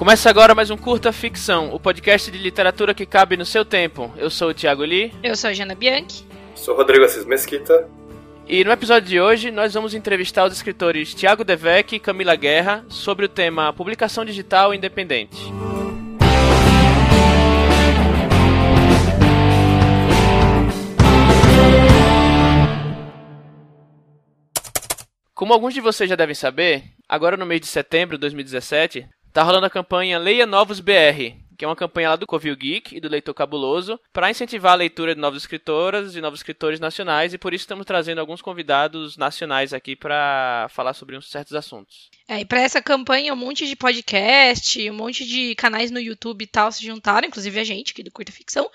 Começa agora mais um Curta Ficção, o podcast de literatura que cabe no seu tempo. Eu sou o Thiago Lee. Eu sou a Jana Bianchi. Sou Rodrigo Assis Mesquita. E no episódio de hoje nós vamos entrevistar os escritores Tiago Devec e Camila Guerra sobre o tema Publicação Digital Independente. Como alguns de vocês já devem saber, agora no mês de setembro de 2017, tá rolando a campanha Leia Novos BR, que é uma campanha lá do Covil Geek e do Leitor Cabuloso, para incentivar a leitura de novas escritoras e novos escritores nacionais, e por isso estamos trazendo alguns convidados nacionais aqui para falar sobre uns certos assuntos. É, e para essa campanha, um monte de podcast, um monte de canais no YouTube e tal se juntaram, inclusive a gente aqui do Curta Ficção,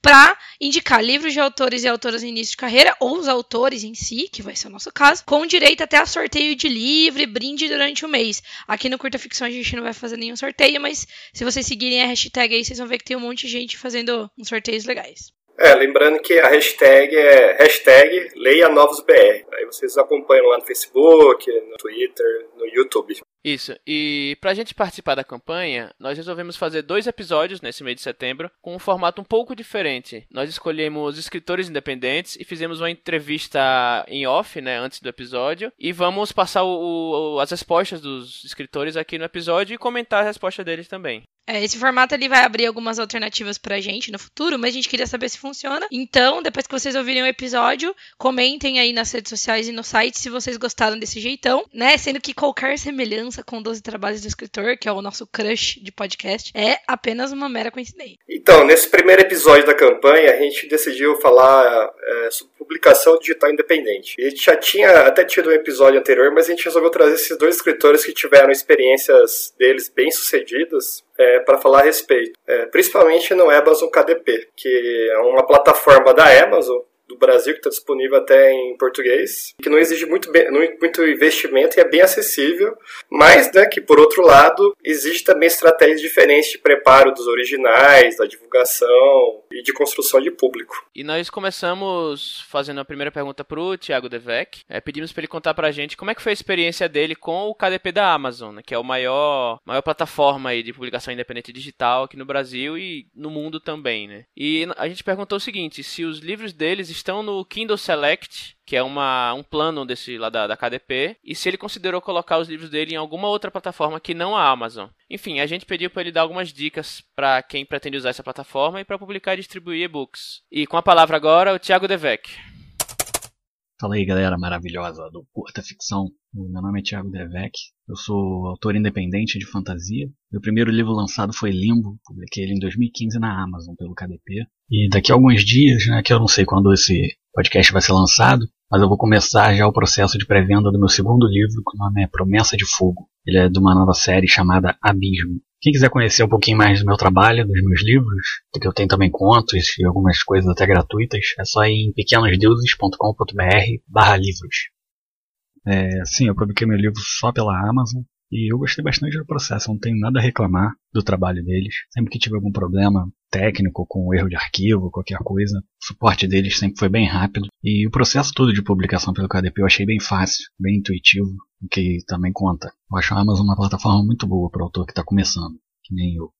para indicar livros de autores e autoras em início de carreira, ou os autores em si, que vai ser o nosso caso, com direito até a sorteio de livro e brinde durante o mês. Aqui no Curta Ficção a gente não vai fazer nenhum sorteio, mas se vocês seguirem a hashtag aí, vocês vão ver que tem um monte de gente fazendo uns sorteios legais. É, lembrando que a hashtag é hashtag Leia Novos BR. Aí vocês acompanham lá no Facebook, no Twitter, no YouTube. Isso, e para a gente participar da campanha, nós resolvemos fazer dois episódios nesse mês de setembro com um formato um pouco diferente. Nós escolhemos escritores independentes e fizemos uma entrevista em off, né, antes do episódio, e vamos passar o, o, as respostas dos escritores aqui no episódio e comentar a resposta deles também. É, esse formato ele vai abrir algumas alternativas pra gente no futuro, mas a gente queria saber se funciona. Então, depois que vocês ouvirem o episódio, comentem aí nas redes sociais e no site se vocês gostaram desse jeitão, né? Sendo que qualquer semelhança com 12 trabalhos do escritor, que é o nosso crush de podcast, é apenas uma mera coincidência. Então, nesse primeiro episódio da campanha, a gente decidiu falar é, sobre publicação digital independente. A gente já tinha até tido um episódio anterior, mas a gente resolveu trazer esses dois escritores que tiveram experiências deles bem sucedidas é, para falar a respeito. É, principalmente no Amazon KDP, que é uma plataforma da Amazon do Brasil, que está disponível até em português, que não exige muito, muito investimento e é bem acessível, mas né, que, por outro lado, existe também estratégias diferentes de preparo dos originais, da divulgação e de construção de público. E nós começamos fazendo a primeira pergunta para o Thiago Devec. É, pedimos para ele contar para a gente como é que foi a experiência dele com o KDP da Amazon, né, que é o maior, maior plataforma aí de publicação independente digital aqui no Brasil e no mundo também. Né? E a gente perguntou o seguinte, se os livros deles estão no Kindle Select, que é uma, um plano desse lá da, da KDP, e se ele considerou colocar os livros dele em alguma outra plataforma que não a Amazon. Enfim, a gente pediu para ele dar algumas dicas para quem pretende usar essa plataforma e para publicar e distribuir e-books. E com a palavra agora, o Thiago Devec. Fala aí, galera maravilhosa do Curta Ficção. Meu nome é Thiago Devec, eu sou autor independente de fantasia. Meu primeiro livro lançado foi Limbo, publiquei ele em 2015 na Amazon pelo KDP. E daqui a alguns dias, né, que eu não sei quando esse podcast vai ser lançado, mas eu vou começar já o processo de pré-venda do meu segundo livro, que o nome é Promessa de Fogo. Ele é de uma nova série chamada Abismo. Quem quiser conhecer um pouquinho mais do meu trabalho, dos meus livros, que eu tenho também contos e algumas coisas até gratuitas, é só ir em pequenosdeuses.com.br barra livros. É, sim, eu publiquei meu livro só pela Amazon e eu gostei bastante do processo, não tenho nada a reclamar do trabalho deles. Sempre que tive algum problema técnico com erro de arquivo, qualquer coisa, o suporte deles sempre foi bem rápido. E o processo todo de publicação pelo KDP eu achei bem fácil, bem intuitivo, o que também conta. Eu acho a Amazon uma plataforma muito boa para o autor que está começando, que nem eu.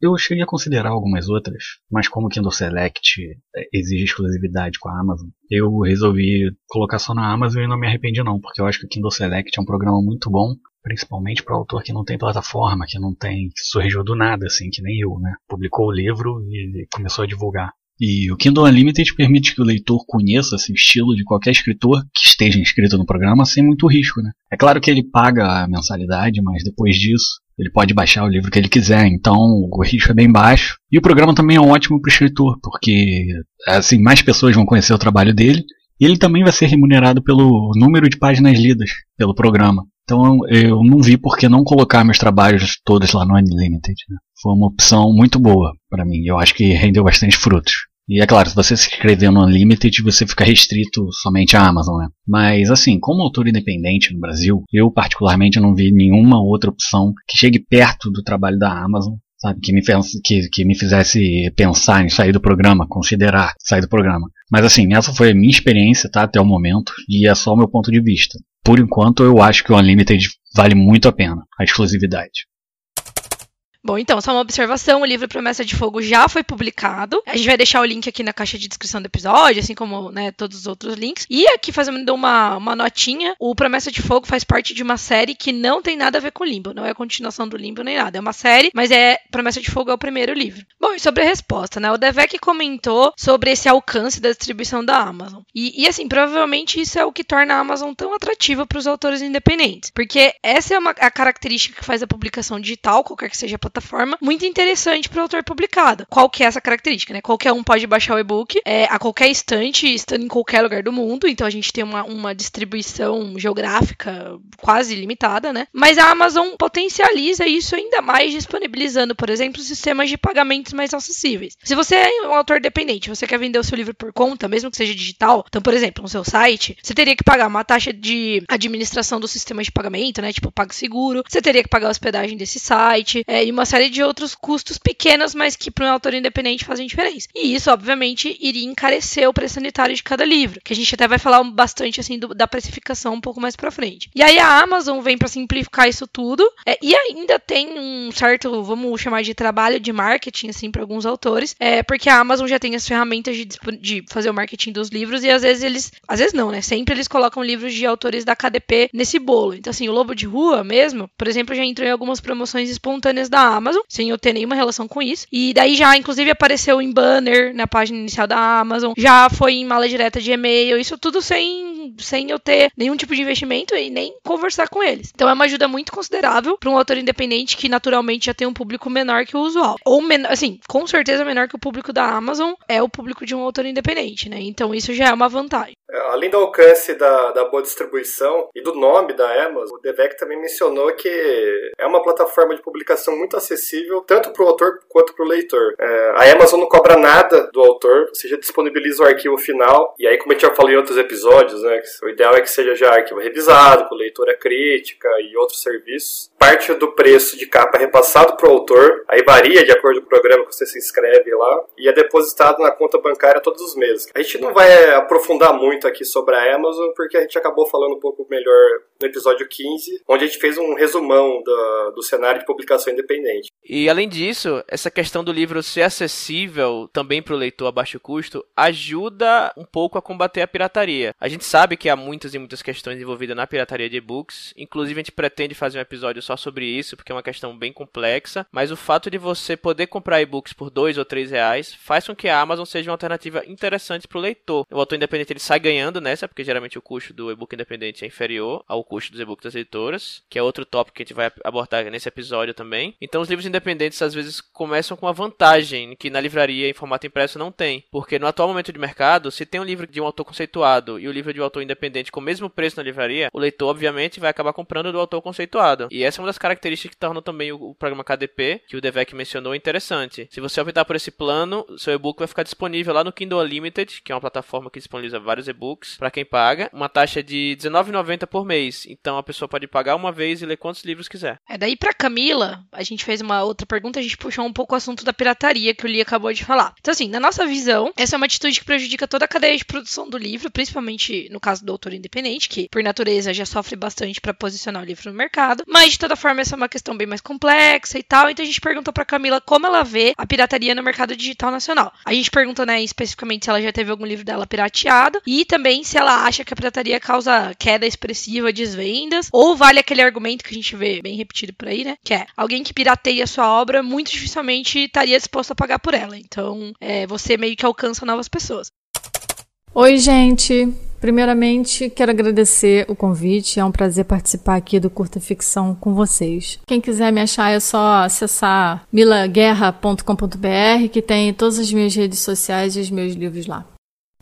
Eu cheguei a considerar algumas outras, mas como o Kindle Select é, exige exclusividade com a Amazon, eu resolvi colocar só na Amazon e não me arrependi não, porque eu acho que o Kindle Select é um programa muito bom, principalmente para o autor que não tem plataforma, que não tem, que surgiu do nada, assim, que nem eu, né? Publicou o livro e começou a divulgar. E o Kindle Unlimited permite que o leitor conheça assim, o estilo de qualquer escritor que esteja inscrito no programa sem muito risco. Né? É claro que ele paga a mensalidade, mas depois disso ele pode baixar o livro que ele quiser, então o risco é bem baixo. E o programa também é ótimo para o escritor, porque assim mais pessoas vão conhecer o trabalho dele e ele também vai ser remunerado pelo número de páginas lidas pelo programa. Então eu não vi por que não colocar meus trabalhos todos lá no Unlimited. Né? Foi uma opção muito boa para mim. Eu acho que rendeu bastante frutos. E é claro, se você se inscrever no Unlimited, você fica restrito somente à Amazon, né? Mas assim, como autor independente no Brasil, eu particularmente não vi nenhuma outra opção que chegue perto do trabalho da Amazon sabe, que me, que, que me fizesse pensar em sair do programa, considerar sair do programa. Mas assim, essa foi a minha experiência, tá, até o momento, e é só o meu ponto de vista. Por enquanto, eu acho que o Unlimited vale muito a pena, a exclusividade. Bom, então, só uma observação: o livro Promessa de Fogo já foi publicado. A gente vai deixar o link aqui na caixa de descrição do episódio, assim como né, todos os outros links. E aqui fazendo uma, uma notinha: o Promessa de Fogo faz parte de uma série que não tem nada a ver com Limbo. Não é a continuação do Limbo nem nada. É uma série, mas é Promessa de Fogo é o primeiro livro. Bom, e sobre a resposta, né? O Devek comentou sobre esse alcance da distribuição da Amazon. E, e assim, provavelmente isso é o que torna a Amazon tão atrativa para os autores independentes. Porque essa é uma, a característica que faz a publicação digital, qualquer que seja a plataforma, muito interessante para o autor publicado. Qual que é essa característica, né? Qualquer um pode baixar o e-book é, a qualquer instante, estando em qualquer lugar do mundo, então a gente tem uma, uma distribuição geográfica quase limitada, né? Mas a Amazon potencializa isso ainda mais, disponibilizando, por exemplo, sistemas de pagamentos mais acessíveis. Se você é um autor dependente, você quer vender o seu livro por conta, mesmo que seja digital, então, por exemplo, no seu site, você teria que pagar uma taxa de administração do sistema de pagamento, né? Tipo, PagSeguro, você teria que pagar a hospedagem desse site, é, e uma série de outros custos pequenos, mas que para um autor independente fazem diferença. E isso, obviamente, iria encarecer o preço sanitário de cada livro, que a gente até vai falar bastante assim do, da precificação um pouco mais para frente. E aí a Amazon vem para simplificar isso tudo, é, e ainda tem um certo, vamos chamar de trabalho de marketing assim para alguns autores, é porque a Amazon já tem as ferramentas de, de fazer o marketing dos livros e às vezes eles, às vezes não, né? Sempre eles colocam livros de autores da KDP nesse bolo. Então assim, o Lobo de Rua mesmo, por exemplo, já entrou em algumas promoções espontâneas da Amazon, sem eu ter nenhuma relação com isso. E daí já, inclusive, apareceu em banner na página inicial da Amazon, já foi em mala direta de e-mail, isso tudo sem, sem eu ter nenhum tipo de investimento e nem conversar com eles. Então é uma ajuda muito considerável para um autor independente que naturalmente já tem um público menor que o usual. Ou, menor, assim, com certeza menor que o público da Amazon é o público de um autor independente, né? Então isso já é uma vantagem. Além do alcance da, da boa distribuição e do nome da Amazon, o Devec também mencionou que é uma plataforma de publicação muito acessível tanto para o autor quanto para o leitor. É, a Amazon não cobra nada do autor, você já disponibiliza o arquivo final, e aí, como gente já falou em outros episódios, né, o ideal é que seja já arquivo revisado, com leitura crítica e outros serviços. Parte do preço de capa repassado para o autor, aí varia de acordo com o programa que você se inscreve lá, e é depositado na conta bancária todos os meses. A gente não vai aprofundar muito aqui sobre a Amazon, porque a gente acabou falando um pouco melhor no episódio 15, onde a gente fez um resumão do, do cenário de publicação independente. E além disso, essa questão do livro ser acessível também para o leitor a baixo custo ajuda um pouco a combater a pirataria. A gente sabe que há muitas e muitas questões envolvidas na pirataria de e-books, inclusive a gente pretende fazer um episódio só sobre isso, porque é uma questão bem complexa, mas o fato de você poder comprar e-books por dois ou três reais faz com que a Amazon seja uma alternativa interessante para o leitor. O autor independente ele sai ganhando nessa, porque geralmente o custo do e-book independente é inferior ao custo dos e-books das editoras, que é outro tópico que a gente vai abordar nesse episódio também. Então os livros independentes às vezes começam com uma vantagem que na livraria em formato impresso não tem, porque no atual momento de mercado, se tem um livro de um autor conceituado e o um livro de um autor independente com o mesmo preço na livraria, o leitor obviamente vai acabar comprando do autor conceituado. E essa uma das características que tornam também o, programa KDP, que o Devec mencionou, interessante. Se você optar por esse plano, seu e-book vai ficar disponível lá no Kindle Unlimited, que é uma plataforma que disponibiliza vários e-books para quem paga, uma taxa de R$19,90 por mês. Então a pessoa pode pagar uma vez e ler quantos livros quiser. É daí para Camila, a gente fez uma outra pergunta, a gente puxou um pouco o assunto da pirataria que o Lee acabou de falar. Então, assim, na nossa visão, essa é uma atitude que prejudica toda a cadeia de produção do livro, principalmente no caso do autor independente, que por natureza já sofre bastante para posicionar o livro no mercado. Mas, de toda forma, essa é uma questão bem mais complexa e tal. Então, a gente perguntou para Camila como ela vê a pirataria no mercado digital nacional. A gente perguntou, né, especificamente se ela já teve algum livro dela pirateado e também se ela acha que a pirataria causa queda expressiva de vendas ou vale aquele argumento que a gente vê bem repetido por aí, né? Que é alguém que pirateia sua obra muito dificilmente estaria disposto a pagar por ela. Então, é, você meio que alcança novas pessoas. Oi, gente. Primeiramente, quero agradecer o convite. É um prazer participar aqui do Curta Ficção com vocês. Quem quiser me achar é só acessar milaguerra.com.br, que tem todas as minhas redes sociais e os meus livros lá.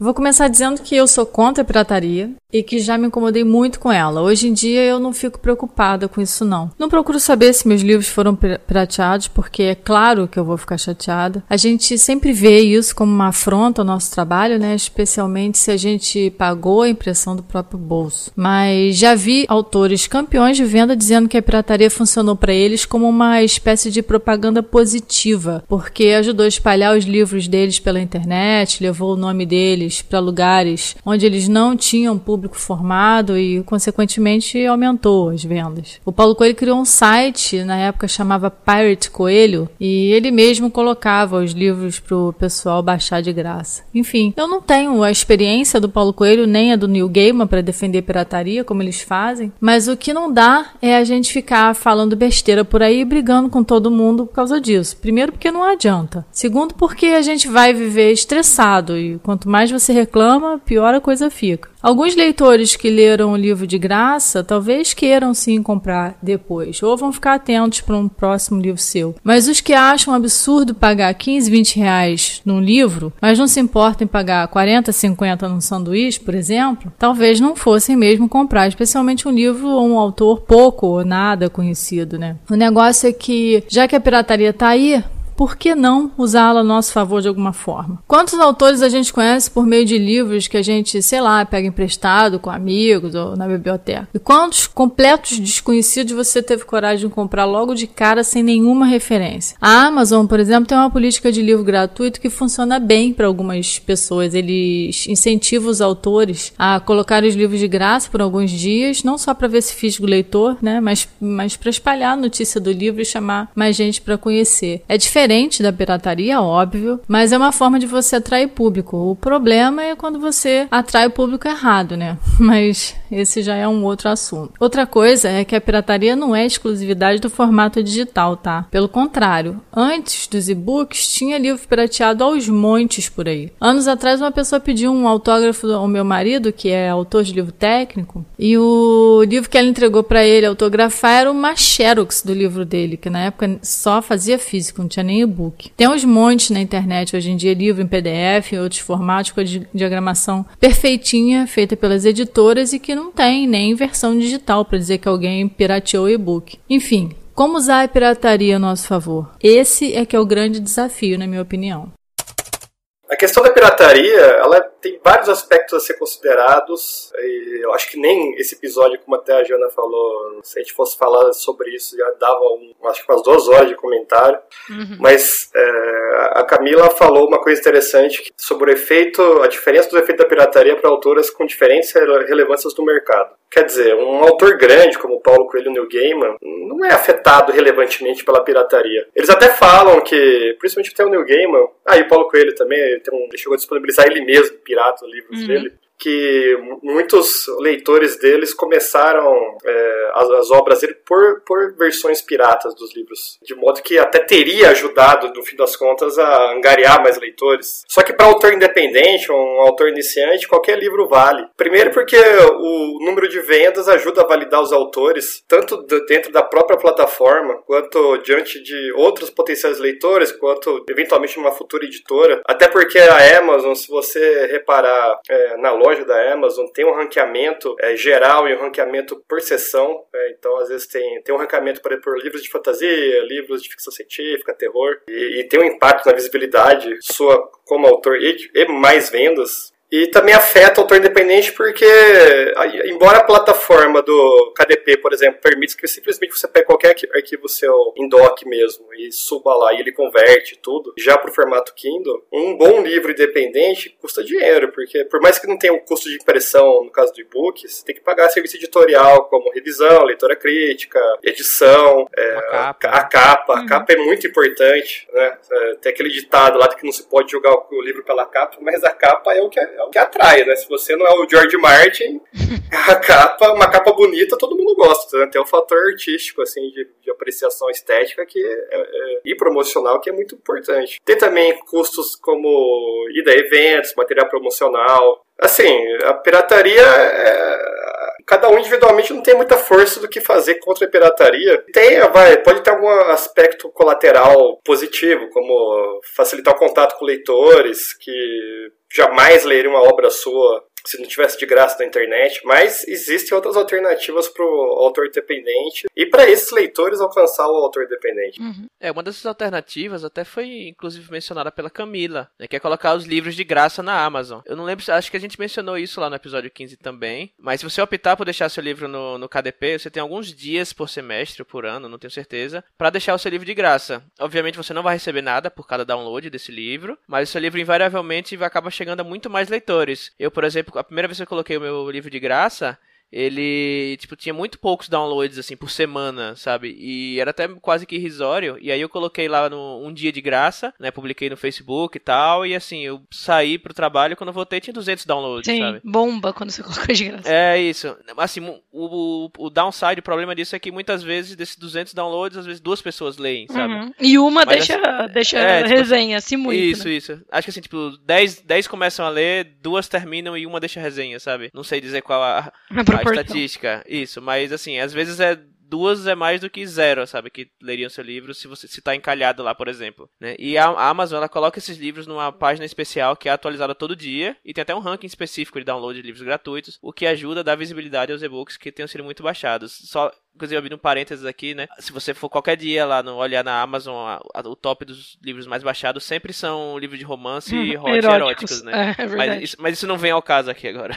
Vou começar dizendo que eu sou contra a pirataria e que já me incomodei muito com ela. Hoje em dia eu não fico preocupada com isso não. Não procuro saber se meus livros foram pirateados, porque é claro que eu vou ficar chateada. A gente sempre vê isso como uma afronta ao nosso trabalho, né? Especialmente se a gente pagou a impressão do próprio bolso. Mas já vi autores campeões de venda dizendo que a pirataria funcionou para eles como uma espécie de propaganda positiva, porque ajudou a espalhar os livros deles pela internet, levou o nome deles para lugares onde eles não tinham público público formado e, consequentemente, aumentou as vendas. O Paulo Coelho criou um site, na época chamava Pirate Coelho, e ele mesmo colocava os livros para o pessoal baixar de graça. Enfim, eu não tenho a experiência do Paulo Coelho nem a do Neil Gaiman para defender pirataria, como eles fazem, mas o que não dá é a gente ficar falando besteira por aí brigando com todo mundo por causa disso. Primeiro, porque não adianta. Segundo, porque a gente vai viver estressado e quanto mais você reclama, pior a coisa fica. Alguns leitores que leram o livro de graça talvez queiram sim comprar depois, ou vão ficar atentos para um próximo livro seu. Mas os que acham absurdo pagar 15, 20 reais num livro, mas não se importam em pagar 40, 50 num sanduíche, por exemplo, talvez não fossem mesmo comprar, especialmente um livro ou um autor pouco ou nada conhecido, né? O negócio é que, já que a pirataria está aí, por que não usá-la a nosso favor de alguma forma? Quantos autores a gente conhece por meio de livros que a gente, sei lá, pega emprestado com amigos ou na biblioteca? E quantos completos desconhecidos você teve coragem de comprar logo de cara sem nenhuma referência? A Amazon, por exemplo, tem uma política de livro gratuito que funciona bem para algumas pessoas. Eles incentivam os autores a colocar os livros de graça por alguns dias, não só para ver se fisga o leitor, né, mas, mas para espalhar a notícia do livro e chamar mais gente para conhecer. É diferente diferente da pirataria, óbvio, mas é uma forma de você atrair público. O problema é quando você atrai o público errado, né? Mas esse já é um outro assunto. Outra coisa é que a pirataria não é exclusividade do formato digital, tá? Pelo contrário, antes dos e-books tinha livro pirateado aos montes por aí. Anos atrás uma pessoa pediu um autógrafo ao meu marido, que é autor de livro técnico, e o livro que ela entregou para ele autografar era uma xerox do livro dele, que na época só fazia físico, não tinha nem e-book. Tem uns montes na internet hoje em dia, livro em PDF, outros formatos com a diagramação perfeitinha, feita pelas editoras e que não tem nem versão digital para dizer que alguém pirateou o e-book. Enfim, como usar a pirataria a nosso favor? Esse é que é o grande desafio, na minha opinião. A questão da pirataria, ela tem vários aspectos a ser considerados. E eu acho que nem esse episódio, como até a Jana falou, se a gente fosse falar sobre isso, já dava um, acho que umas duas horas de comentário. Uhum. Mas é, a Camila falou uma coisa interessante sobre o efeito, a diferença dos efeitos da pirataria para autoras com diferentes relevâncias no mercado. Quer dizer, um autor grande como Paulo Coelho New Gaiman não é afetado relevantemente pela pirataria. Eles até falam que, principalmente até o New Gaiman, ah, e o Paulo Coelho também, ele, um, ele chegou a disponibilizar ele mesmo, pirata, livros uhum. dele que muitos leitores deles começaram é, as, as, obras dele por, por versões piratas dos livros, de modo que até teria ajudado, no fim das contas, a angariar mais leitores. Só que para autor independente, um autor iniciante, qualquer livro vale. Primeiro porque o número de vendas ajuda a validar os autores, tanto dentro da própria plataforma, quanto diante de outros potenciais leitores, quanto eventualmente numa futura editora. Até porque a Amazon, se você reparar é, na loja, da Amazon tem um ranqueamento é, geral e um ranqueamento por sessão. É, então, às vezes, tem, tem um ranqueamento por, por livros de fantasia, livros de ficção científica, terror. E, e tem um impacto na visibilidade sua como autor e, e mais vendas. E também afeta o autor independente porque, embora a plataforma do KDP, por exemplo, permita que simplesmente você pegue qualquer arquivo seu em doc mesmo e suba lá e ele converte tudo, já para o formato Kindle, um bom livro independente custa dinheiro, porque por mais que não tenha o custo de impressão no caso do e-book, você tem que pagar serviço editorial como revisão, leitura crítica, edição, é, a capa. A, capa, uhum. a capa é muito importante, né? É, tem aquele ditado lá de que não se pode jogar o livro pela capa, mas a capa é o que é é o que atrai, né? Se você não é o George Martin, a capa, uma capa bonita, todo mundo gosta, né? Tem um fator artístico, assim, de, de apreciação estética que é, é, e promocional que é muito importante. Tem também custos como ida a eventos, material promocional. Assim, a pirataria é, cada um individualmente não tem muita força do que fazer contra a pirataria. Tem, vai, pode ter algum aspecto colateral positivo, como facilitar o contato com leitores que jamais leriam uma obra sua se não tivesse de graça na internet, mas existem outras alternativas para o autor independente e para esses leitores alcançar o autor independente. Uhum. É, uma dessas alternativas até foi inclusive mencionada pela Camila, né, que é colocar os livros de graça na Amazon. Eu não lembro, acho que a gente mencionou isso lá no episódio 15 também, mas se você optar por deixar seu livro no, no KDP, você tem alguns dias por semestre ou por ano, não tenho certeza, para deixar o seu livro de graça. Obviamente você não vai receber nada por cada download desse livro, mas o seu livro invariavelmente vai acabar chegando a muito mais leitores. Eu, por exemplo, exemplo, a primeira vez que eu coloquei o meu livro de graça, ele, tipo, tinha muito poucos downloads, assim, por semana, sabe? E era até quase que irrisório. E aí eu coloquei lá no um dia de graça, né? Publiquei no Facebook e tal. E assim, eu saí pro trabalho quando eu voltei tinha 200 downloads, Sim, sabe? bomba quando você colocou de graça. É isso. Assim, o, o, o downside, o problema disso é que muitas vezes desses 200 downloads, às vezes duas pessoas leem, sabe? Uhum. E uma Mas deixa, assim, deixa é, tipo, resenha, assim muito. Isso, né? isso. Acho que assim, tipo, 10, 10 começam a ler, duas terminam e uma deixa resenha, sabe? Não sei dizer qual A a proporção. estatística. Isso, mas assim, às vezes é duas é mais do que zero, sabe? Que leriam seu livro se você se tá encalhado lá, por exemplo. Né? E a Amazon, ela coloca esses livros numa página especial que é atualizada todo dia e tem até um ranking específico de download de livros gratuitos, o que ajuda a dar visibilidade aos e-books que tenham sido muito baixados. Só Inclusive, abrindo um parênteses aqui, né? Se você for qualquer dia lá no olhar na Amazon, a- a- o top dos livros mais baixados sempre são livros de romance e Hum, hot eróticos, né? É, é verdade. mas, isso, mas isso não vem ao caso aqui agora.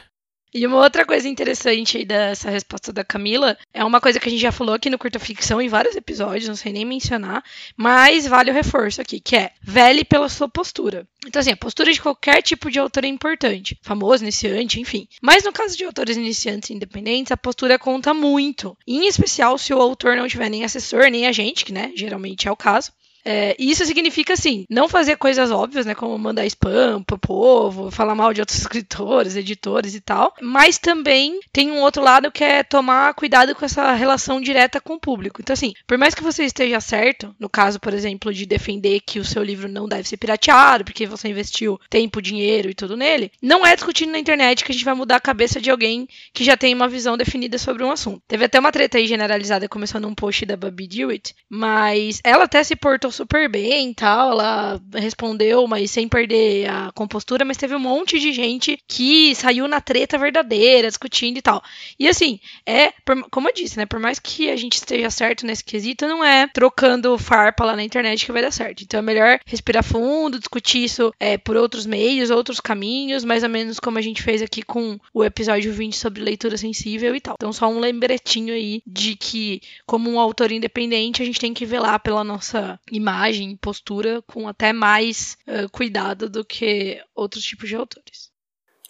E uma outra coisa interessante aí dessa resposta da Camila é uma coisa que a gente já falou aqui no Curta Ficção em vários episódios, não sei nem mencionar, mas vale o reforço aqui, que é vele pela sua postura. Então, assim, a postura de qualquer tipo de autor é importante, famoso, iniciante, enfim. Mas no caso de autores iniciantes e independentes, a postura conta muito. Em especial se o autor não tiver nem assessor, nem agente, que, né, geralmente é o caso. É, e isso significa, assim, não fazer coisas óbvias, né? Como mandar spam pro povo, falar mal de outros escritores, editores e tal. Mas também tem um outro lado que é tomar cuidado com essa relação direta com o público. Então, assim, por mais que você esteja certo, no caso, por exemplo, de defender que o seu livro não deve ser pirateado, porque você investiu tempo, dinheiro e tudo nele, não é discutindo na internet que a gente vai mudar a cabeça de alguém que já tem uma visão definida sobre um assunto. Teve até uma treta aí generalizada, começou num post da Babi Dewitt, mas ela até se portou super bem e tal, ela respondeu, mas sem perder a compostura, mas teve um monte de gente que saiu na treta verdadeira, discutindo e tal. E assim, é, como eu disse, né, por mais que a gente esteja certo nesse quesito, não é trocando farpa lá na internet que vai dar certo. Então é melhor respirar fundo, discutir isso é, por outros meios, outros caminhos, mais ou menos como a gente fez aqui com o episódio 20 sobre leitura sensível e tal. Então só um lembretinho aí de que, como um autor independente, a gente tem que velar pela nossa imagem postura com até mais eh, cuidado do que outros tipos de autores.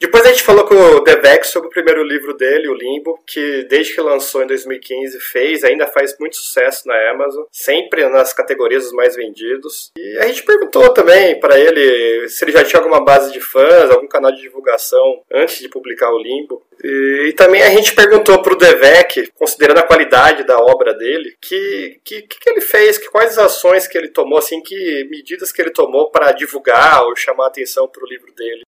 Depois a gente falou com o Devex sobre o primeiro livro dele, o Limbo, que desde que lançou em 2015 fez, ainda faz muito sucesso na Amazon, sempre nas categorias dos mais vendidos. E a gente perguntou também para ele se ele já tinha alguma base de fãs, algum canal de divulgação antes de publicar o Limbo. E, e também a gente perguntou pro Devek, considerando a qualidade da obra dele, que que, que ele fez, que quais ações que ele tomou, assim, que medidas que ele tomou para divulgar ou chamar atenção pro livro dele.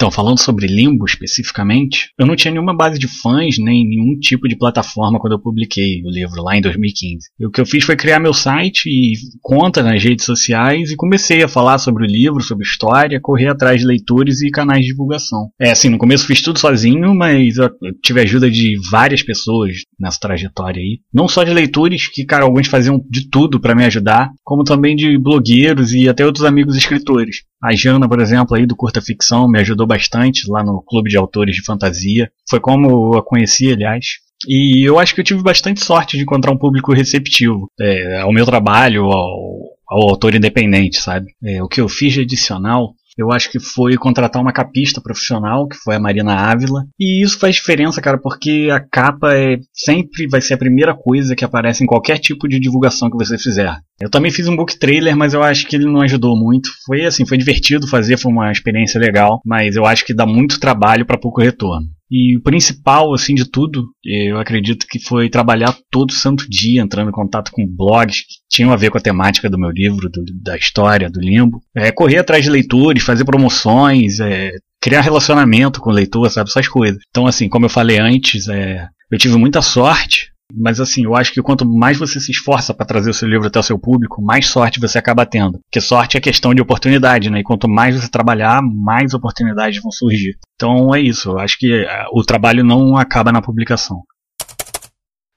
Então, falando sobre Limbo especificamente, eu não tinha nenhuma base de fãs nem nenhum tipo de plataforma quando eu publiquei o livro lá em 2015. E o que eu fiz foi criar meu site e conta nas redes sociais e comecei a falar sobre o livro, sobre história, correr atrás de leitores e canais de divulgação. É assim, no começo fiz tudo sozinho, mas eu tive a ajuda de várias pessoas nessa trajetória aí. Não só de leitores, que, cara, alguns faziam de tudo para me ajudar, como também de blogueiros e até outros amigos escritores. A Jana, por exemplo, aí do Curta Ficção, me ajudou bastante lá no Clube de Autores de Fantasia. Foi como eu a conheci, aliás. E eu acho que eu tive bastante sorte de encontrar um público receptivo é, ao meu trabalho, ao, ao autor independente, sabe? É, o que eu fiz de adicional eu acho que foi contratar uma capista profissional, que foi a Marina Ávila. E isso faz diferença, cara, porque a capa é sempre vai ser a primeira coisa que aparece em qualquer tipo de divulgação que você fizer. Eu também fiz um book trailer, mas eu acho que ele não ajudou muito. Foi assim, foi divertido fazer, foi uma experiência legal, mas eu acho que dá muito trabalho para pouco retorno. E o principal, assim, de tudo, eu acredito que foi trabalhar todo santo dia, entrando em contato com blogs que tinham a ver com a temática do meu livro, do- da história, do limbo. É, correr atrás de leitores, fazer promoções, é, criar relacionamento com o leitor, sabe, essas coisas. Então, assim, como eu falei antes, é, eu tive muita sorte, mas assim, eu acho que quanto mais você se esforça para trazer o seu livro até o seu público, mais sorte você acaba tendo. Porque sorte é questão de oportunidade, né? E quanto mais você trabalhar, mais oportunidades vão surgir. Então é isso, eu acho que ah, o trabalho não acaba na publicação.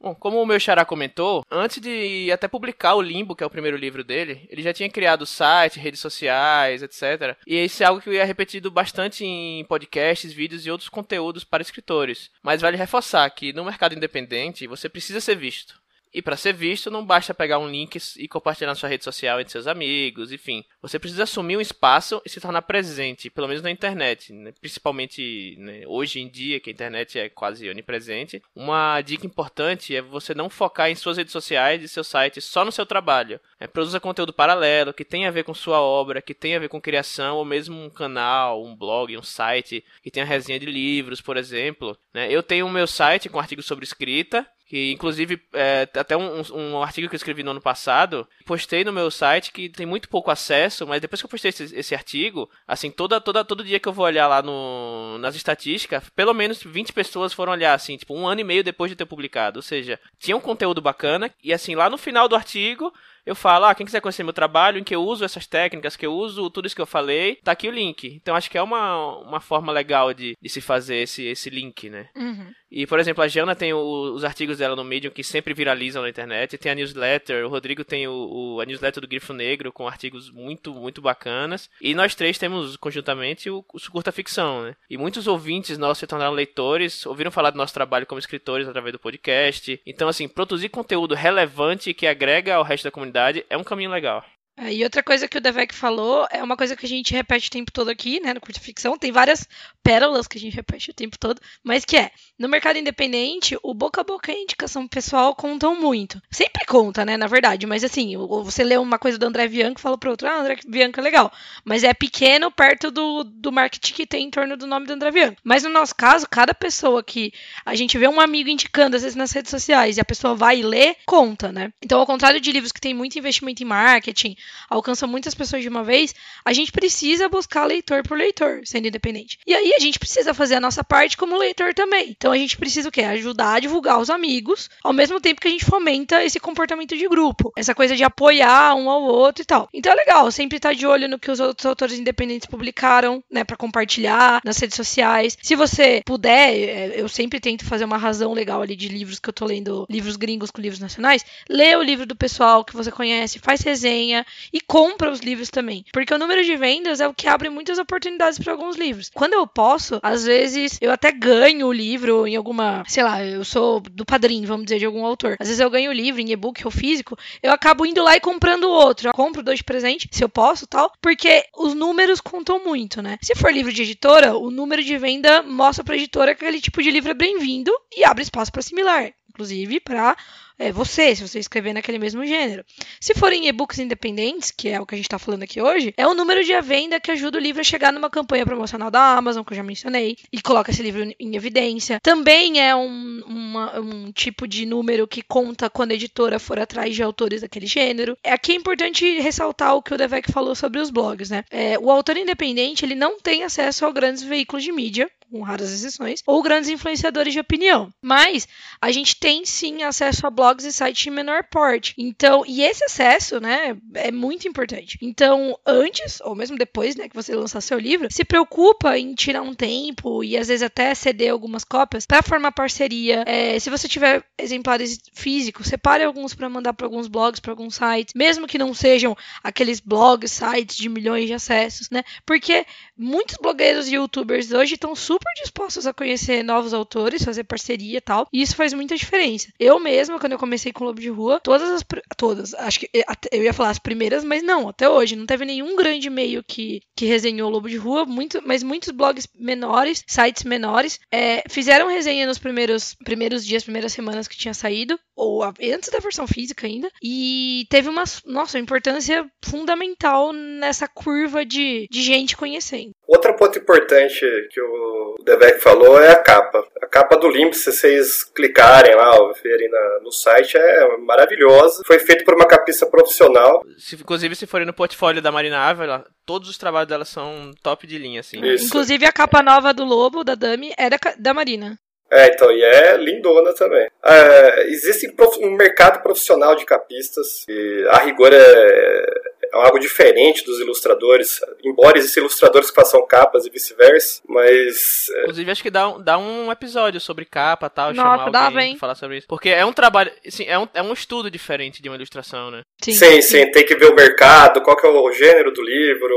Bom, como o meu xará comentou, antes de até publicar o Limbo, que é o primeiro livro dele, ele já tinha criado site, redes sociais, etc. E isso é algo que é repetido bastante em podcasts, vídeos e outros conteúdos para escritores. Mas vale reforçar que no mercado independente você precisa ser visto. E para ser visto, não basta pegar um link e compartilhar na sua rede social entre seus amigos, enfim. Você precisa assumir um espaço e se tornar presente, pelo menos na internet, né? principalmente né? hoje em dia, que a internet é quase onipresente. Uma dica importante é você não focar em suas redes sociais e seu site só no seu trabalho. É, produza conteúdo paralelo que tenha a ver com sua obra, que tenha a ver com criação, ou mesmo um canal, um blog, um site que tenha resenha de livros, por exemplo. Né? Eu tenho o meu site com artigos sobre escrita, que inclusive é, até um, um, artigo que eu escrevi no ano passado, postei no meu site que tem muito pouco acesso, mas depois que eu postei esse, esse artigo, assim, toda, toda, todo dia que eu vou olhar lá no, nas estatísticas, pelo menos 20 pessoas foram olhar, assim, tipo, um ano e meio depois de ter publicado. Ou seja, tinha um conteúdo bacana, e assim, lá no final do artigo, eu falo, ah, quem quiser conhecer meu trabalho, em que eu uso essas técnicas, que eu uso tudo isso que eu falei, tá aqui o link. Então acho que é uma, uma forma legal de, de se fazer esse, esse link, né? Uhum. E, por exemplo, a Jana tem o, os artigos dela no Medium que sempre viralizam na internet, tem a newsletter, o Rodrigo tem o, o, a newsletter do Grifo Negro com artigos muito, muito bacanas. E nós três temos conjuntamente o, o Curta Ficção, né? E muitos ouvintes nossos se tornaram leitores, ouviram falar do nosso trabalho como escritores através do podcast. Então, assim, produzir conteúdo relevante que agrega ao resto da comunidade é um caminho legal. É, e outra coisa que o Devek falou é uma coisa que a gente repete o tempo todo aqui, né, no curto ficção. Tem várias pérolas que a gente repete o tempo todo, mas que é, no mercado independente, o boca a boca e a indicação pessoal contam muito. Sempre conta, né, na verdade, mas assim, você lê uma coisa do André Bianco e fala pro outro, ah, André Bianco é legal, mas é pequeno perto do, do marketing que tem em torno do nome do André Bianco. Mas no nosso caso, cada pessoa que a gente vê um amigo indicando, às vezes nas redes sociais, e a pessoa vai e lê, conta, né? Então, ao contrário de livros que tem muito investimento em marketing, alcançam muitas pessoas de uma vez, a gente precisa buscar leitor por leitor, sendo independente. E aí a gente precisa fazer a nossa parte como leitor também. Então a gente precisa o quê? Ajudar a divulgar os amigos, ao mesmo tempo que a gente fomenta esse comportamento de grupo, essa coisa de apoiar um ao outro e tal. Então é legal, sempre estar tá de olho no que os outros autores independentes publicaram, né, para compartilhar nas redes sociais. Se você puder, é, eu sempre tento fazer uma razão legal ali de livros que eu tô lendo, livros gringos com livros nacionais. Lê o livro do pessoal que você conhece, faz resenha e compra os livros também. Porque o número de vendas é o que abre muitas oportunidades para alguns livros. Quando eu posso, às vezes eu até ganho o livro em alguma, sei lá, eu sou do padrinho, vamos dizer, de algum autor. Às vezes eu ganho o livro em e-book ou físico, eu acabo indo lá e comprando outro. Eu compro dois de presente, se eu posso, tal, porque os números contam muito, né? Se for livro de editora, o número de venda mostra para editora que aquele tipo de livro é bem-vindo e abre espaço para similar inclusive para é, você, se você escrever naquele mesmo gênero. Se forem e-books independentes, que é o que a gente está falando aqui hoje, é o número de venda que ajuda o livro a chegar numa campanha promocional da Amazon, que eu já mencionei, e coloca esse livro em evidência. Também é um, uma, um tipo de número que conta quando a editora for atrás de autores daquele gênero. Aqui é importante ressaltar o que o Devek falou sobre os blogs, né? É, o autor independente ele não tem acesso a grandes veículos de mídia, com raras exceções, ou grandes influenciadores de opinião. Mas a gente tem sim acesso a blogs e sites de menor porte. Então, e esse acesso, né, é muito importante. Então, antes, ou mesmo depois, né, que você lançar seu livro, se preocupa em tirar um tempo e às vezes até ceder algumas cópias para formar parceria. É, se você tiver exemplares físicos, separe alguns para mandar para alguns blogs, para alguns sites, mesmo que não sejam aqueles blogs, sites de milhões de acessos, né? Porque muitos blogueiros e youtubers hoje estão super super dispostos a conhecer novos autores, fazer parceria e tal. E isso faz muita diferença. Eu mesma, quando eu comecei com o Lobo de Rua, todas as. Todas, acho que eu ia falar as primeiras, mas não, até hoje. Não teve nenhum grande meio que, que resenhou o Lobo de Rua, muito, mas muitos blogs menores, sites menores, é, fizeram resenha nos primeiros, primeiros dias, primeiras semanas que tinha saído, ou antes da versão física ainda. E teve uma, nossa, importância fundamental nessa curva de, de gente conhecendo. Outro ponto importante que o Devek falou é a capa. A capa do Limp, se vocês clicarem lá ou verem na, no site, é maravilhosa. Foi feito por uma capista profissional. Se, inclusive, se forem no portfólio da Marina Ávila, todos os trabalhos dela são top de linha, assim. Isso. Inclusive, a capa nova do Lobo, da Dami, é da, da Marina. É, então, e é lindona também. É, existe um mercado profissional de capistas, e a rigor é, é algo diferente dos ilustradores, embora existam ilustradores que façam capas e vice-versa, mas... É... Inclusive, acho que dá um, dá um episódio sobre capa tal, Nossa, chamar dá alguém falar sobre isso. Porque é um trabalho, assim, é um, é um estudo diferente de uma ilustração, né? Sim, sim, sim, tem que ver o mercado, qual que é o gênero do livro,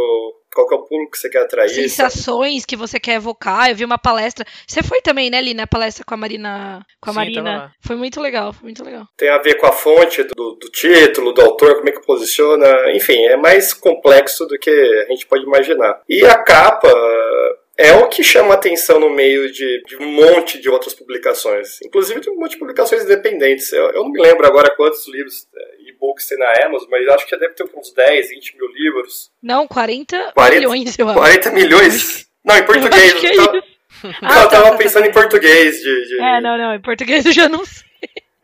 qual que é o público que você quer atrair. Sensações sabe? que você quer evocar. Eu vi uma palestra. Você foi também, né, Lina? A palestra com a Marina. Com a Sim, Marina. Foi muito legal, foi muito legal. Tem a ver com a fonte do, do título, do autor, como é que posiciona. Enfim, é mais complexo do que a gente pode imaginar. E a capa é o que chama atenção no meio de, de, um monte de outras publicações, inclusive de um monte de publicações independentes. Eu, eu não me lembro agora quantos livros é, e-books tem na Amazon, mas acho que já deve ter uns 10, 20 mil livros. Não, 40, 40 milhões, eu acho. 40 milhões? Não, em português. Eu, eu, tava, ah, eu tava tá, tá pensando tá, em português. De, de, É, não, não, em português eu já não sei.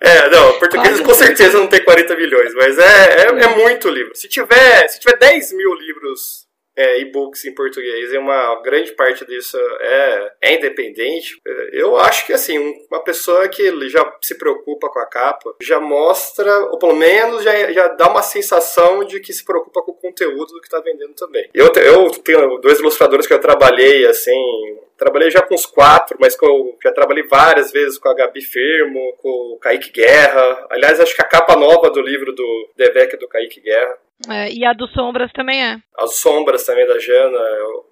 É, não, português com certeza não tem 40 milhões, mas é, é, é muito livro. Se tiver, se tiver 10 mil livros é, e-books em português e uma grande parte disso é, é independente, é, eu acho que assim, uma pessoa que já se preocupa com a capa já mostra, ou pelo menos já, já dá uma sensação de que se preocupa com o conteúdo do que está vendendo também. Eu, eu tenho dois ilustradores que eu trabalhei assim Trabalhei já com os quatro, mas eu já trabalhei várias vezes com a Gabi Firmo, com o Kaique Guerra. Aliás, acho que a capa nova do livro do Devec é do Kaique Guerra. É, e a do Sombras também é. As Sombras também da Jana. Eu é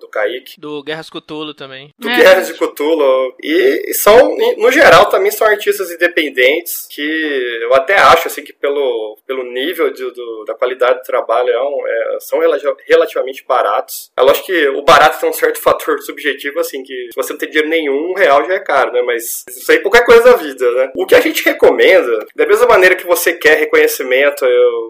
do Kaique. Do Guerras Cthulhu também. Do é. Guerras de Cthulhu. E, são, no geral, também são artistas independentes que eu até acho, assim, que pelo, pelo nível de, do, da qualidade do trabalho é, é, são relativamente baratos. Eu acho que o barato tem um certo fator subjetivo, assim, que se você não tem dinheiro nenhum, um real já é caro, né? Mas isso aí é qualquer coisa da vida, né? O que a gente recomenda, da mesma maneira que você quer reconhecimento,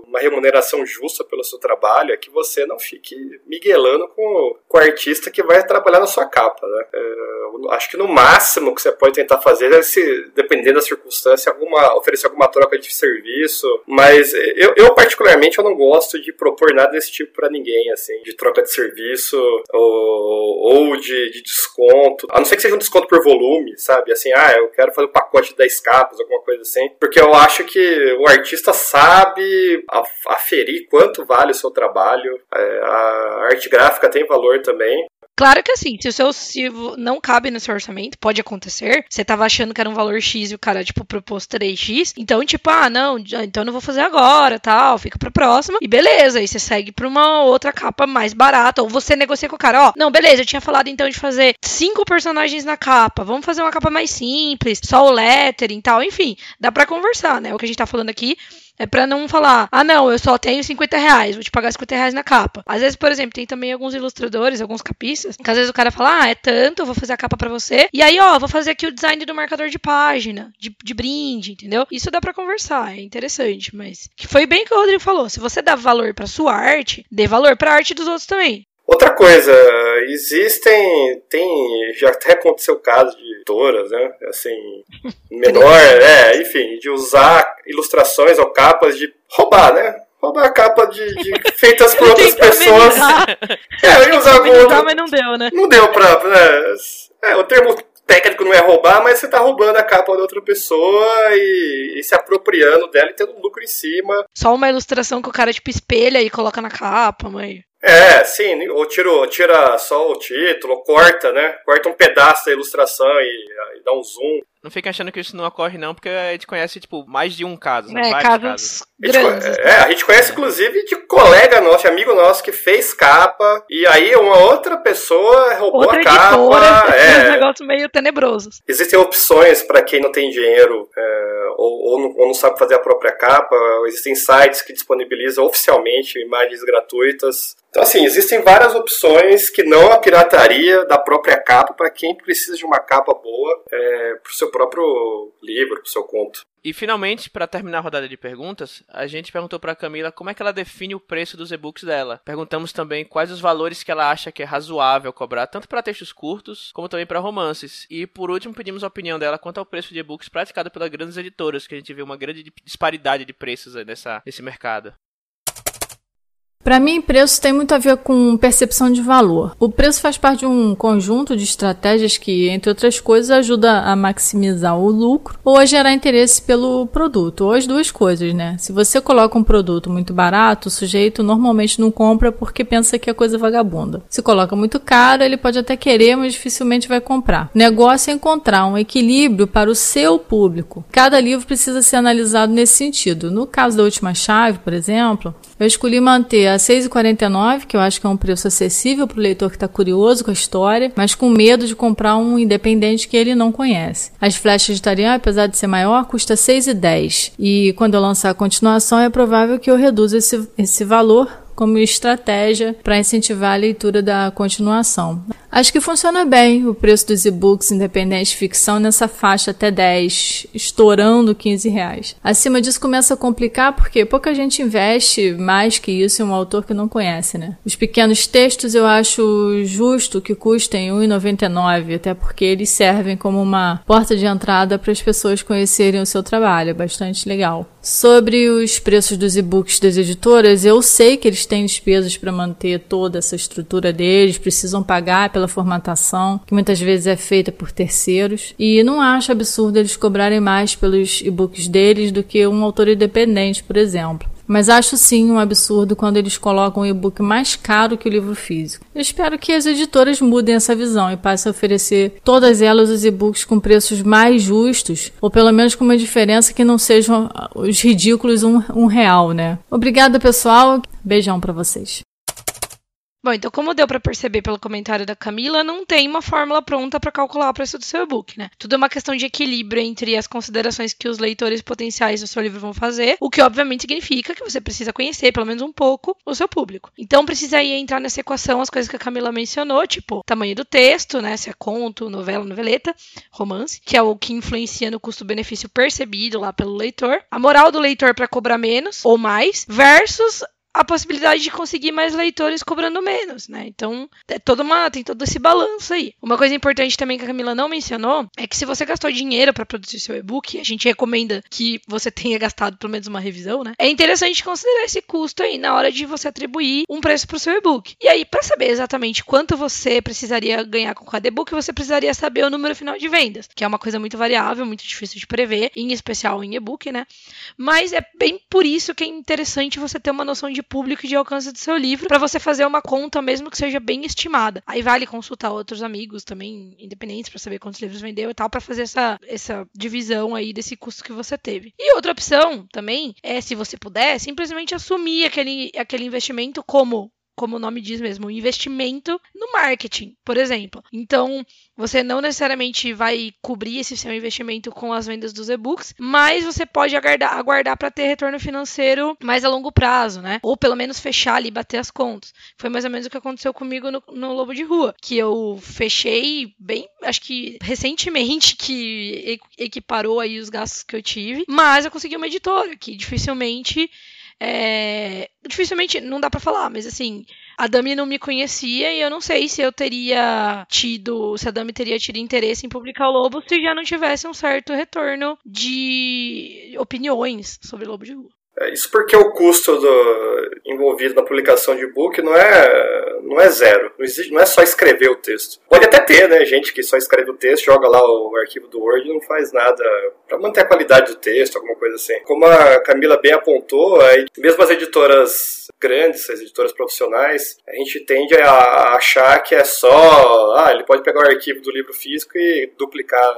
uma remuneração justa pelo seu trabalho, é que você não fique miguelando com, com artista que vai trabalhar na sua capa, né? É, acho que no máximo que você pode tentar fazer é, se, dependendo da circunstância, alguma, oferecer alguma troca de serviço. Mas eu, eu, particularmente, eu não gosto de propor nada desse tipo para ninguém, assim, de troca de serviço ou, ou de, de, desconto. A não ser que seja um desconto por volume, sabe? Assim, ah, eu quero fazer um pacote de 10 capas, alguma coisa assim. Porque eu acho que o artista sabe aferir quanto vale o seu trabalho. É, a arte gráfica tem valor também. Claro que assim, se o seu se não cabe no seu orçamento, pode acontecer. Você tava achando que era um valor X e o cara, tipo, propôs 3X. Então, tipo, ah, não, então eu não vou fazer agora, tal, fica pra próxima. E beleza, aí você segue pra uma outra capa mais barata. Ou você negocia com o cara, ó, não, beleza, eu tinha falado então de fazer cinco personagens na capa. Vamos fazer uma capa mais simples, só o lettering e tal. Enfim, dá pra conversar, né? O que a gente tá falando aqui é pra não falar, ah, não, eu só tenho 50 reais, vou te pagar 50 reais na capa. Às vezes, por exemplo, tem também alguns ilustradores, alguns capistas, que às vezes o cara fala, ah, é tanto, eu vou fazer a capa para você. E aí, ó, vou fazer aqui o design do marcador de página, de, de brinde, entendeu? Isso dá para conversar, é interessante, mas. Que foi bem que o Rodrigo falou. Se você dá valor para sua arte, dê valor pra arte dos outros também. Outra coisa, existem, tem, já até aconteceu o caso de editoras, né, assim, menor, é, enfim, de usar ilustrações ou capas de roubar, né, roubar a capa de, de feitas por outras pessoas. É, eu ia usar algum outro... mas não deu, né? Não deu pra, né, é, o termo técnico não é roubar, mas você tá roubando a capa de outra pessoa e, e, se apropriando dela e tendo lucro em cima. Só uma ilustração que o cara, tipo, espelha e coloca na capa, mãe. É, sim, ou tira, tira só o título, corta, né? Corta um pedaço da ilustração e, e dá um zoom. Não fica achando que isso não ocorre, não, porque a gente conhece, tipo, mais de um caso. Né? É, casos, casos. grandes. A gente, é, a gente conhece, inclusive, de colega nosso, de amigo nosso, que fez capa, e aí uma outra pessoa roubou outra a capa. Editora, é um negócio meio tenebroso. Existem opções para quem não tem dinheiro é, ou, ou, não, ou não sabe fazer a própria capa. Existem sites que disponibilizam oficialmente imagens gratuitas então, assim, existem várias opções que não a pirataria da própria capa para quem precisa de uma capa boa é, para o seu próprio livro, para o seu conto. E finalmente, para terminar a rodada de perguntas, a gente perguntou para Camila como é que ela define o preço dos e-books dela. Perguntamos também quais os valores que ela acha que é razoável cobrar, tanto para textos curtos como também para romances. E por último, pedimos a opinião dela quanto ao preço de e-books praticado pelas grandes editoras, que a gente vê uma grande disparidade de preços nessa, nesse mercado. Para mim, preço tem muito a ver com percepção de valor. O preço faz parte de um conjunto de estratégias que, entre outras coisas, ajuda a maximizar o lucro ou a gerar interesse pelo produto, ou as duas coisas, né? Se você coloca um produto muito barato, o sujeito normalmente não compra porque pensa que é coisa vagabunda. Se coloca muito caro, ele pode até querer, mas dificilmente vai comprar. O negócio é encontrar um equilíbrio para o seu público. Cada livro precisa ser analisado nesse sentido. No caso da última chave, por exemplo, eu escolhi manter a 6,49, que eu acho que é um preço acessível para o leitor que está curioso com a história, mas com medo de comprar um independente que ele não conhece. As flechas de Tarian, apesar de ser maior, custa 6,10. E quando eu lançar a continuação, é provável que eu reduza esse, esse valor como estratégia para incentivar a leitura da continuação. Acho que funciona bem o preço dos e-books independentes de ficção nessa faixa até 10, estourando 15 reais. Acima disso começa a complicar porque pouca gente investe mais que isso em um autor que não conhece, né? Os pequenos textos eu acho justo que custem R$ 1,99, até porque eles servem como uma porta de entrada para as pessoas conhecerem o seu trabalho, é bastante legal. Sobre os preços dos e-books das editoras, eu sei que eles têm despesas para manter toda essa estrutura deles, precisam pagar pela formatação, que muitas vezes é feita por terceiros. E não acho absurdo eles cobrarem mais pelos e-books deles do que um autor independente, por exemplo. Mas acho sim um absurdo quando eles colocam o e-book mais caro que o livro físico. Eu espero que as editoras mudem essa visão e passem a oferecer todas elas os e-books com preços mais justos, ou pelo menos com uma diferença que não sejam os ridículos um, um real, né? Obrigada, pessoal. Beijão para vocês. Bom, então como deu para perceber pelo comentário da Camila, não tem uma fórmula pronta para calcular o preço do seu e-book, né? Tudo é uma questão de equilíbrio entre as considerações que os leitores potenciais do seu livro vão fazer, o que obviamente significa que você precisa conhecer pelo menos um pouco o seu público. Então precisa aí entrar nessa equação as coisas que a Camila mencionou, tipo tamanho do texto, né? Se é conto, novela, noveleta, romance, que é o que influencia no custo-benefício percebido lá pelo leitor, a moral do leitor para cobrar menos ou mais, versus a possibilidade de conseguir mais leitores cobrando menos, né? Então, é toda uma, tem todo esse balanço aí. Uma coisa importante também que a Camila não mencionou é que se você gastou dinheiro para produzir seu e-book, a gente recomenda que você tenha gastado pelo menos uma revisão, né? É interessante considerar esse custo aí na hora de você atribuir um preço para o seu e-book. E aí, para saber exatamente quanto você precisaria ganhar com cada e-book, você precisaria saber o número final de vendas, que é uma coisa muito variável, muito difícil de prever, em especial em e-book, né? Mas é bem por isso que é interessante você ter uma noção de público de alcance do seu livro para você fazer uma conta mesmo que seja bem estimada. Aí vale consultar outros amigos também independentes para saber quantos livros vendeu e tal para fazer essa, essa divisão aí desse custo que você teve. E outra opção também é se você puder simplesmente assumir aquele, aquele investimento como como o nome diz mesmo, um investimento no marketing, por exemplo. Então, você não necessariamente vai cobrir esse seu investimento com as vendas dos e-books, mas você pode aguardar, aguardar para ter retorno financeiro mais a longo prazo, né? Ou pelo menos fechar ali, bater as contas. Foi mais ou menos o que aconteceu comigo no, no Lobo de Rua, que eu fechei bem, acho que recentemente que equiparou aí os gastos que eu tive, mas eu consegui uma editora que dificilmente é, dificilmente, não dá para falar, mas assim, a Dami não me conhecia e eu não sei se eu teria tido, se a Dami teria tido interesse em publicar o Lobo se já não tivesse um certo retorno de opiniões sobre Lobo de Rua. É, isso porque o custo do, envolvido na publicação de e-book não é, não é zero. Não, existe, não é só escrever o texto. Pode até ter, né? Gente que só escreve o texto, joga lá o arquivo do Word e não faz nada para manter a qualidade do texto, alguma coisa assim. Como a Camila bem apontou, aí, mesmo as editoras grandes, as editoras profissionais, a gente tende a achar que é só. Ah, ele pode pegar o arquivo do livro físico e duplicar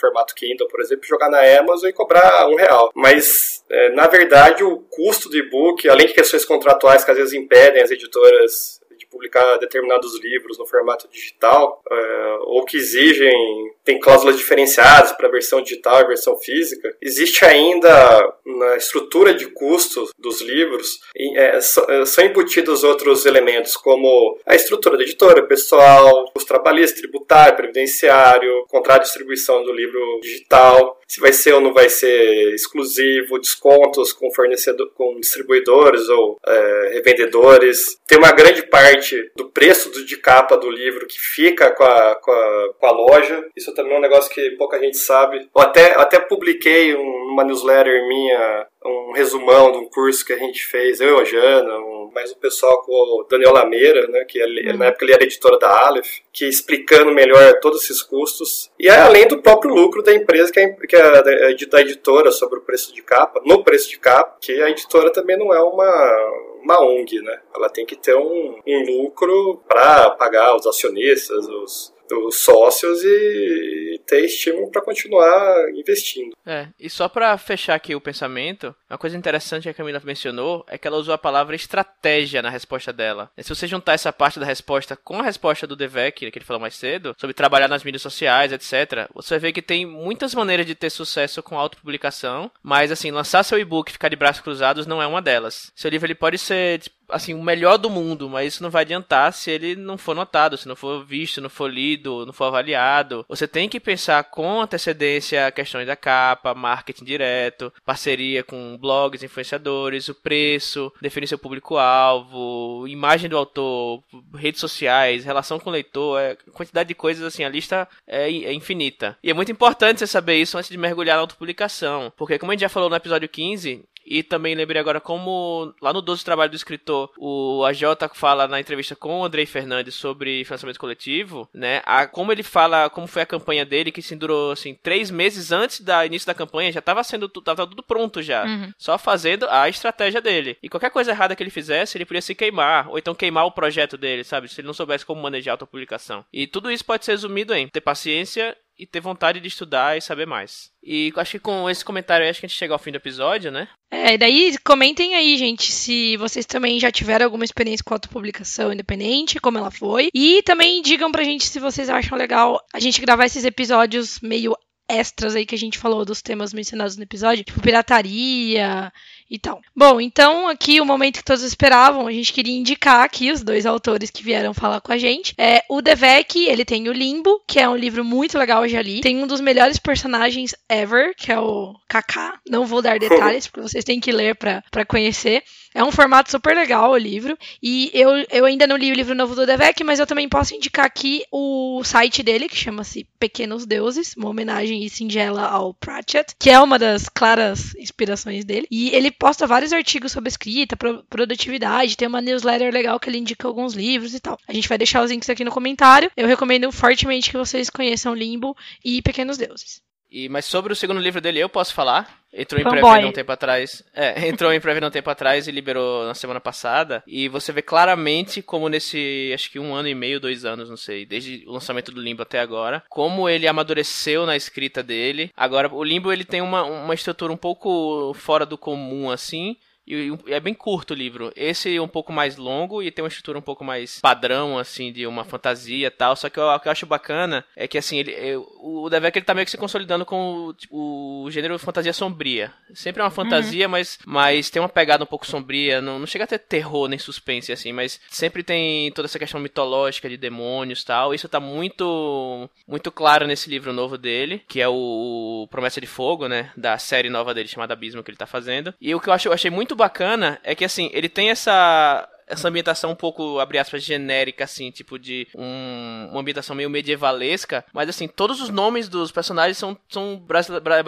formato Kindle, por exemplo, jogar na Amazon e cobrar um real. Mas, é, na verdade, o custo do e-book, além de questões contratuais que às vezes impedem as editoras de publicar determinados livros no formato digital, é, ou que exigem, tem cláusulas diferenciadas para a versão digital e versão física, existe ainda na estrutura de custos dos livros, é, é, são embutidos outros elementos, como a estrutura da editora, pessoal, os trabalhistas, tributário, previdenciário, contrato de distribuição do livro digital, se vai ser ou não vai ser exclusivo, descontos com fornecedor, com distribuidores ou é, revendedores. Tem uma grande parte do preço do, de capa do livro que fica com a, com a, com a loja. Isso também é um negócio que pouca gente sabe. Eu até, até publiquei um, uma newsletter minha um resumão de um curso que a gente fez, eu e a Jana, um, mais o pessoal com o Daniel Lameira, né, que ele, uhum. na época ele era editora da Aleph, que explicando melhor todos esses custos. E além do próprio lucro da empresa, que é, que é da editora sobre o preço de capa, no preço de capa, que a editora também não é uma, uma ONG, né? Ela tem que ter um, um lucro para pagar os acionistas, os, os sócios e ter estímulo para continuar investindo. É, e só para fechar aqui o pensamento, uma coisa interessante que a Camila mencionou é que ela usou a palavra estratégia na resposta dela. Se você juntar essa parte da resposta com a resposta do Devek, que ele falou mais cedo, sobre trabalhar nas mídias sociais, etc., você ver que tem muitas maneiras de ter sucesso com autopublicação, mas assim, lançar seu e-book e ficar de braços cruzados não é uma delas. Seu livro ele pode ser assim, o melhor do mundo, mas isso não vai adiantar se ele não for notado, se não for visto, não for lido, não for avaliado. Você tem que pensar com antecedência questões da capa, marketing direto, parceria com blogs, influenciadores, o preço, definir seu público-alvo, imagem do autor, redes sociais, relação com o leitor, é, quantidade de coisas assim, a lista é, é infinita. E é muito importante você saber isso antes de mergulhar na autopublicação, porque como a gente já falou no episódio 15, e também lembrei agora como lá no 12 Trabalho do Escritor, o AJ fala na entrevista com o Andrei Fernandes sobre financiamento coletivo, né? A, como ele fala, como foi a campanha dele, que se durou assim, três meses antes do início da campanha, já estava sendo tava tudo pronto já. Uhum. Só fazendo a estratégia dele. E qualquer coisa errada que ele fizesse, ele podia se queimar. Ou então queimar o projeto dele, sabe? Se ele não soubesse como manejar a autopublicação. E tudo isso pode ser resumido em ter paciência e ter vontade de estudar e saber mais. E acho que com esse comentário acho que a gente chega ao fim do episódio, né? É, daí comentem aí, gente, se vocês também já tiveram alguma experiência com autopublicação independente, como ela foi. E também digam pra gente se vocês acham legal a gente gravar esses episódios meio extras aí que a gente falou dos temas mencionados no episódio, tipo pirataria e tal. Bom, então aqui o momento que todos esperavam, a gente queria indicar aqui os dois autores que vieram falar com a gente. É o Devek, ele tem o Limbo, que é um livro muito legal, eu já li. Tem um dos melhores personagens ever, que é o Kaká. Não vou dar detalhes, porque vocês têm que ler para conhecer. É um formato super legal o livro. E eu, eu ainda não li o livro novo do Devek, mas eu também posso indicar aqui o site dele, que chama-se Pequenos Deuses, uma homenagem singela ao Pratchett, que é uma das claras inspirações dele. E ele posta vários artigos sobre escrita, pro, produtividade, tem uma newsletter legal que ele indica alguns livros e tal. A gente vai deixar os links aqui no comentário. Eu recomendo fortemente que vocês conheçam Limbo e Pequenos Deuses. E, mas sobre o segundo livro dele eu posso falar. Entrou em pré-venda um tempo atrás. É, entrou em pré-venda um tempo atrás e liberou na semana passada. E você vê claramente como nesse, acho que um ano e meio, dois anos, não sei, desde o lançamento do Limbo até agora, como ele amadureceu na escrita dele. Agora, o Limbo ele tem uma, uma estrutura um pouco fora do comum, assim. E é bem curto o livro. Esse é um pouco mais longo e tem uma estrutura um pouco mais padrão, assim, de uma fantasia e tal. Só que o que eu acho bacana é que, assim, ele, é, o Devek ele tá meio que se consolidando com o, tipo, o gênero fantasia sombria. Sempre é uma fantasia, uhum. mas, mas tem uma pegada um pouco sombria. Não, não chega a ter terror nem suspense, assim, mas sempre tem toda essa questão mitológica de demônios e tal. Isso tá muito, muito claro nesse livro novo dele, que é o Promessa de Fogo, né? Da série nova dele chamada Abismo que ele tá fazendo. E o que eu, acho, eu achei muito bacana é que, assim, ele tem essa essa ambientação um pouco, abre aspas, genérica, assim, tipo de um, uma ambientação meio medievalesca, mas assim, todos os nomes dos personagens são, são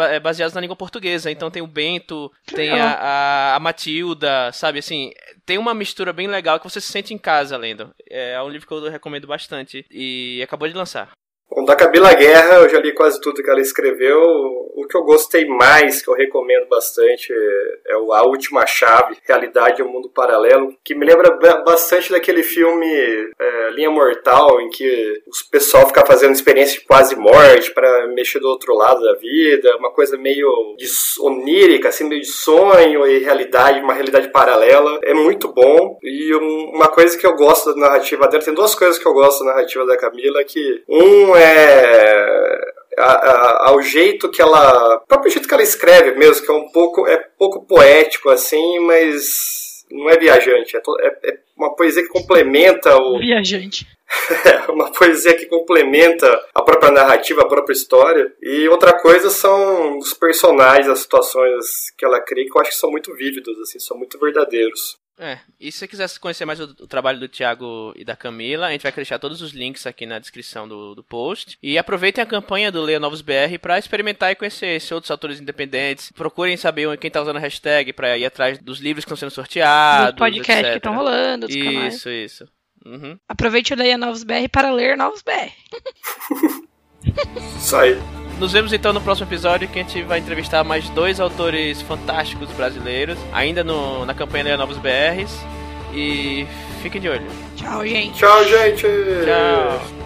é, baseados na língua portuguesa. Então tem o Bento, tem a, a, a, Matilda, sabe, assim, tem uma mistura bem legal que você se sente em casa lendo. É um livro que eu recomendo bastante e acabou de lançar. Bom, da Camila Guerra, eu já li quase tudo que ela escreveu. O que eu gostei mais, que eu recomendo bastante, é o A Última Chave, Realidade e o Mundo Paralelo, que me lembra bastante daquele filme é, Linha Mortal, em que o pessoal fica fazendo experiência de quase morte para mexer do outro lado da vida, uma coisa meio onírica, assim, meio de sonho e realidade, uma realidade paralela. É muito bom. E uma coisa que eu gosto da narrativa dela, tem duas coisas que eu gosto da narrativa da Camila, que um é é a, a, ao jeito que ela. O próprio jeito que ela escreve mesmo, que é um pouco. é pouco poético assim, mas não é viajante. É, to, é, é uma poesia que complementa o. Viajante. Uma poesia que complementa a própria narrativa, a própria história. E outra coisa são os personagens, as situações que ela cria, que eu acho que são muito vívidos, assim, são muito verdadeiros. É, e se você quiser conhecer mais o, o, trabalho do Thiago e da Camila, a gente vai deixar todos os links aqui na descrição do, do post. E aproveitem a campanha do Leia Novos BR para experimentar e conhecer esses outros autores independentes. Procurem saber quem está usando a hashtag para ir atrás dos livros que estão sendo sorteados. Dos podcasts etc. que estão rolando, dos isso, canais. Isso, isso. Uhum. Aproveite o Leia Novos BR para ler Novos BR. Isso aí. Nos vemos então no próximo episódio que a gente vai entrevistar mais dois autores fantásticos brasileiros, ainda no, na campanha Leia Novos BRs. E fiquem de olho. Tchau, gente. Tchau, gente. Tchau.